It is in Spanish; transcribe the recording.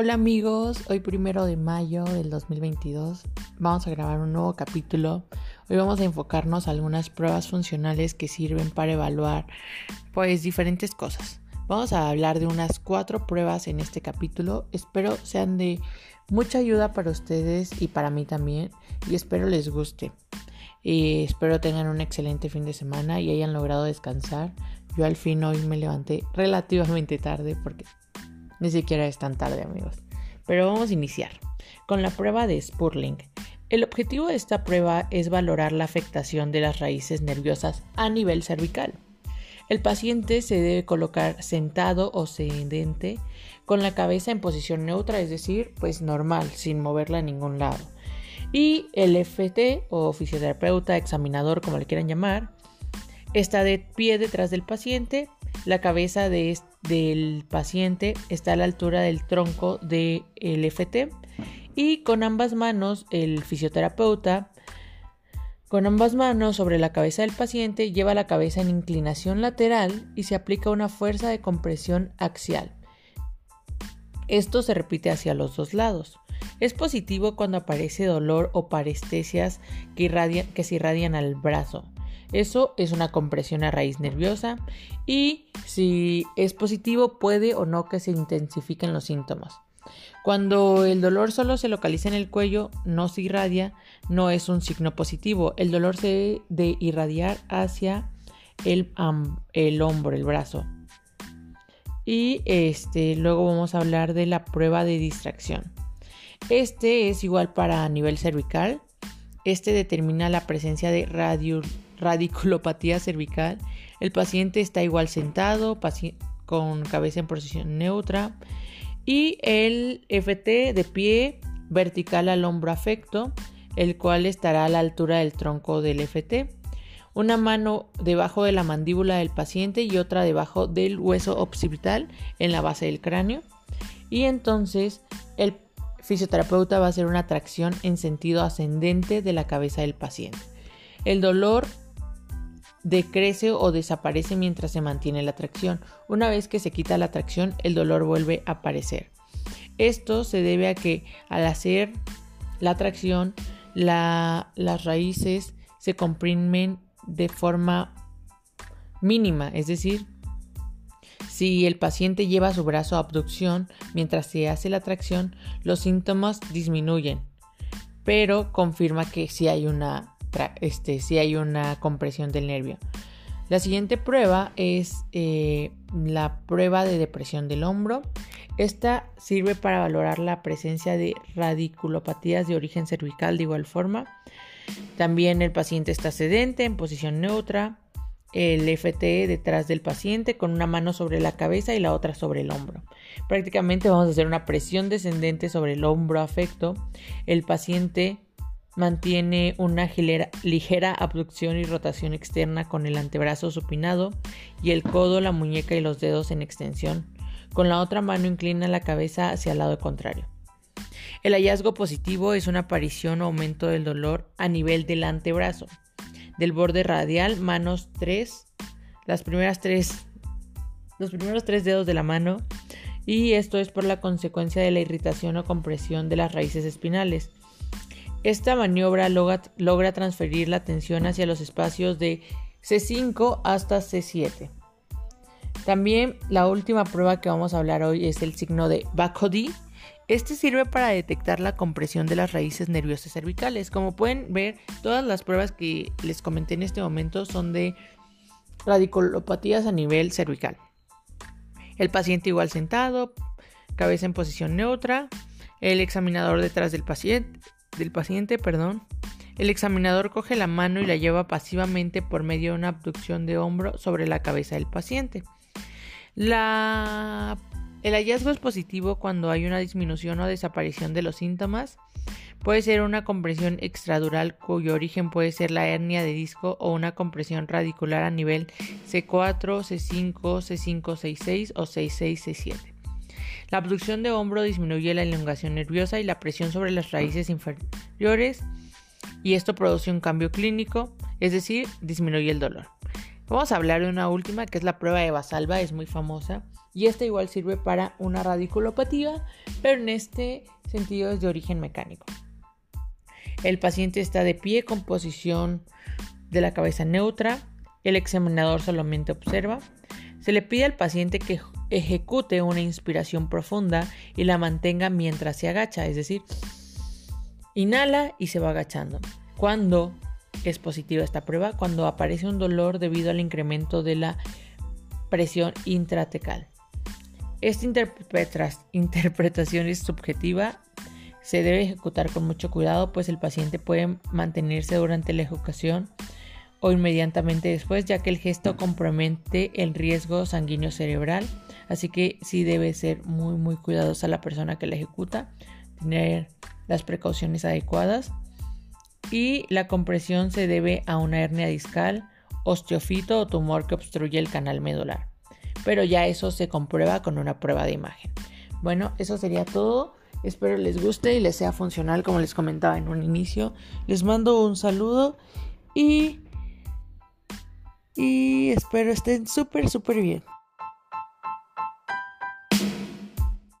Hola amigos, hoy primero de mayo del 2022 vamos a grabar un nuevo capítulo. Hoy vamos a enfocarnos a algunas pruebas funcionales que sirven para evaluar pues diferentes cosas. Vamos a hablar de unas cuatro pruebas en este capítulo. Espero sean de mucha ayuda para ustedes y para mí también y espero les guste. Y espero tengan un excelente fin de semana y hayan logrado descansar. Yo al fin hoy me levanté relativamente tarde porque ni siquiera es tan tarde, amigos. Pero vamos a iniciar con la prueba de Spurling. El objetivo de esta prueba es valorar la afectación de las raíces nerviosas a nivel cervical. El paciente se debe colocar sentado o sedente con la cabeza en posición neutra, es decir, pues normal, sin moverla a ningún lado. Y el FT o fisioterapeuta, examinador, como le quieran llamar, está de pie detrás del paciente la cabeza del paciente está a la altura del tronco del FT y con ambas manos el fisioterapeuta con ambas manos sobre la cabeza del paciente lleva la cabeza en inclinación lateral y se aplica una fuerza de compresión axial. Esto se repite hacia los dos lados. Es positivo cuando aparece dolor o parestesias que, que se irradian al brazo. Eso es una compresión a raíz nerviosa y si es positivo puede o no que se intensifiquen los síntomas. Cuando el dolor solo se localiza en el cuello, no se irradia, no es un signo positivo. El dolor se debe de irradiar hacia el, hombro, el brazo. Y este, luego vamos a hablar de la prueba de distracción. Este es igual para nivel cervical. Este determina la presencia de radio radiculopatía cervical. El paciente está igual sentado, con cabeza en posición neutra. Y el FT de pie vertical al hombro afecto, el cual estará a la altura del tronco del FT. Una mano debajo de la mandíbula del paciente y otra debajo del hueso occipital en la base del cráneo. Y entonces el fisioterapeuta va a hacer una tracción en sentido ascendente de la cabeza del paciente. El dolor decrece o desaparece mientras se mantiene la tracción. Una vez que se quita la tracción, el dolor vuelve a aparecer. Esto se debe a que al hacer la tracción, las raíces se comprimen de forma mínima, es decir, si el paciente lleva su brazo a abducción mientras se hace la tracción, los síntomas disminuyen, pero confirma que si hay una este, si hay una compresión del nervio. La siguiente prueba es eh, la prueba de depresión del hombro. Esta sirve para valorar la presencia de radiculopatías de origen cervical de igual forma. También el paciente está sedente en posición neutra. El FT detrás del paciente con una mano sobre la cabeza y la otra sobre el hombro. Prácticamente vamos a hacer una presión descendente sobre el hombro afecto. El paciente Mantiene una ligera abducción y rotación externa con el antebrazo supinado y el codo, la muñeca y los dedos en extensión. Con la otra mano inclina la cabeza hacia el lado contrario. El hallazgo positivo es una aparición o aumento del dolor a nivel del antebrazo, del borde radial, manos 3, las primeras tres, los primeros tres dedos de la mano, y esto es por la consecuencia de la irritación o compresión de las raíces espinales. Esta maniobra logra, transferir la tensión hacia los espacios de C5 hasta C7. También la última prueba que vamos a hablar hoy es el signo de Bacody. Este sirve para detectar la compresión de las raíces nerviosas cervicales. Como pueden ver, todas las pruebas que les comenté en este momento son de radiculopatías a nivel cervical. El paciente igual sentado, cabeza en posición neutra, el examinador detrás del paciente, del paciente, perdón, el examinador coge la mano y la lleva pasivamente por medio de una abducción de hombro sobre la cabeza del paciente. La... El hallazgo es positivo cuando hay una disminución o desaparición de los síntomas. Puede ser una compresión extradural cuyo origen puede ser la hernia de disco o una compresión radicular a nivel C4, C5, C5, C6 o C6, C7. La abducción de hombro disminuye la elongación nerviosa y la presión sobre las raíces inferiores y esto produce un cambio clínico, es decir, disminuye el dolor. Vamos a hablar de una última que es la prueba de Basalva, es muy famosa y esta igual sirve para una radiculopatía, pero en este sentido es de origen mecánico. El paciente está de pie con posición de la cabeza neutra, el examinador solamente observa. Se le pide al paciente que ejecute una inspiración profunda y la mantenga mientras se agacha, es decir, inhala y se va agachando. Cuando es positiva esta prueba? Cuando aparece un dolor debido al incremento de la presión intratecal. Esta interpretación es subjetiva, se debe ejecutar con mucho cuidado, pues el paciente puede mantenerse durante la ejecución o inmediatamente después, ya que el gesto compromete el riesgo sanguíneo cerebral. Así que sí debe ser muy muy cuidadosa la persona que la ejecuta, tener las precauciones adecuadas. Y la compresión se debe a una hernia discal, osteofito o tumor que obstruye el canal medular. Pero ya eso se comprueba con una prueba de imagen. Bueno, eso sería todo. Espero les guste y les sea funcional como les comentaba en un inicio. Les mando un saludo y y espero estén súper, súper bien.